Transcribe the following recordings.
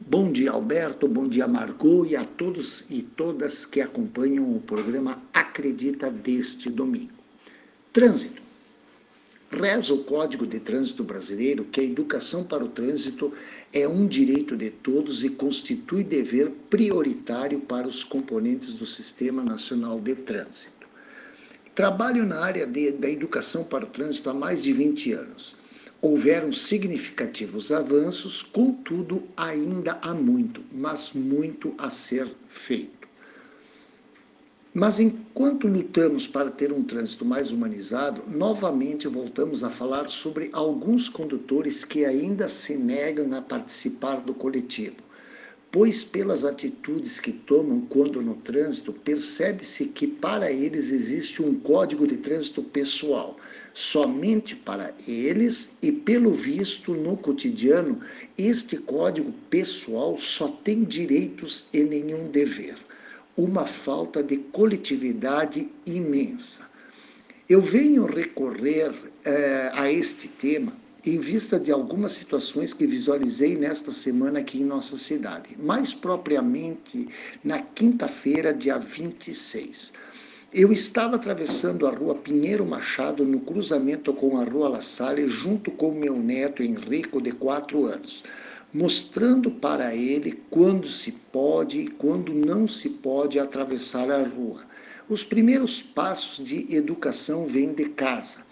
Bom dia, Alberto. Bom dia, Margot, e a todos e todas que acompanham o programa Acredita deste domingo. Trânsito. Reza o Código de Trânsito Brasileiro que a educação para o trânsito é um direito de todos e constitui dever prioritário para os componentes do Sistema Nacional de Trânsito. Trabalho na área de, da educação para o trânsito há mais de 20 anos Houveram significativos avanços, contudo, ainda há muito, mas muito a ser feito. Mas enquanto lutamos para ter um trânsito mais humanizado, novamente voltamos a falar sobre alguns condutores que ainda se negam a participar do coletivo pois pelas atitudes que tomam quando no trânsito, percebe-se que para eles existe um código de trânsito pessoal, somente para eles, e pelo visto no cotidiano, este código pessoal só tem direitos e nenhum dever. Uma falta de coletividade imensa. Eu venho recorrer eh, a este tema em vista de algumas situações que visualizei nesta semana aqui em nossa cidade, mais propriamente na quinta-feira, dia 26. Eu estava atravessando a rua Pinheiro Machado no cruzamento com a rua La Salle, junto com meu neto Henrico, de quatro anos, mostrando para ele quando se pode e quando não se pode atravessar a rua. Os primeiros passos de educação vêm de casa.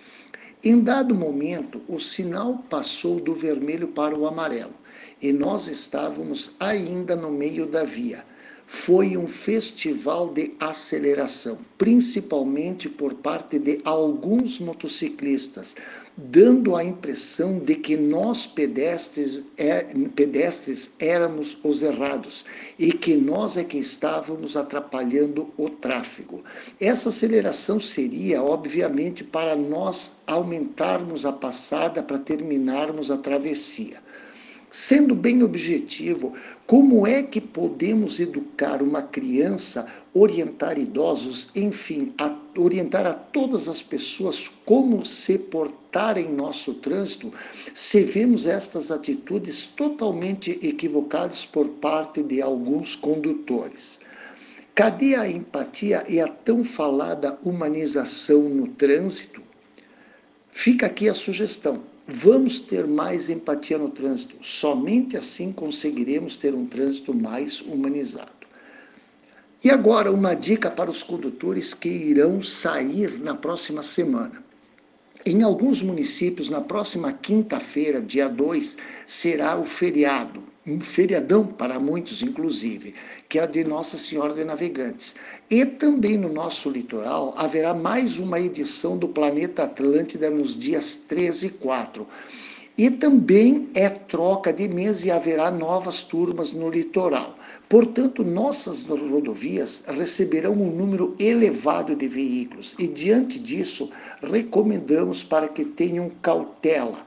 Em dado momento, o sinal passou do vermelho para o amarelo e nós estávamos ainda no meio da via. Foi um festival de aceleração, principalmente por parte de alguns motociclistas, dando a impressão de que nós pedestres, é, pedestres éramos os errados e que nós é que estávamos atrapalhando o tráfego. Essa aceleração seria, obviamente, para nós aumentarmos a passada para terminarmos a travessia. Sendo bem objetivo, como é que podemos educar uma criança, orientar idosos, enfim, a, orientar a todas as pessoas como se portar em nosso trânsito, se vemos estas atitudes totalmente equivocadas por parte de alguns condutores? Cadê a empatia e a tão falada humanização no trânsito? Fica aqui a sugestão Vamos ter mais empatia no trânsito. Somente assim conseguiremos ter um trânsito mais humanizado. E agora, uma dica para os condutores que irão sair na próxima semana. Em alguns municípios, na próxima quinta-feira, dia 2, será o feriado, um feriadão para muitos, inclusive, que é a de Nossa Senhora de Navegantes. E também no nosso litoral haverá mais uma edição do Planeta Atlântida nos dias 13 e 4. E também é troca de mês e haverá novas turmas no litoral. Portanto, nossas rodovias receberão um número elevado de veículos e, diante disso, recomendamos para que tenham cautela.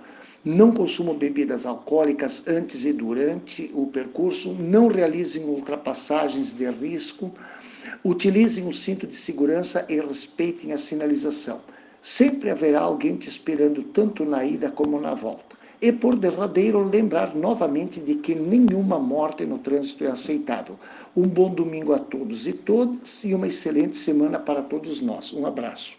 Não consumam bebidas alcoólicas antes e durante o percurso, não realizem ultrapassagens de risco, utilizem o cinto de segurança e respeitem a sinalização. Sempre haverá alguém te esperando tanto na ida como na volta. E por derradeiro, lembrar novamente de que nenhuma morte no trânsito é aceitável. Um bom domingo a todos e todas e uma excelente semana para todos nós. Um abraço.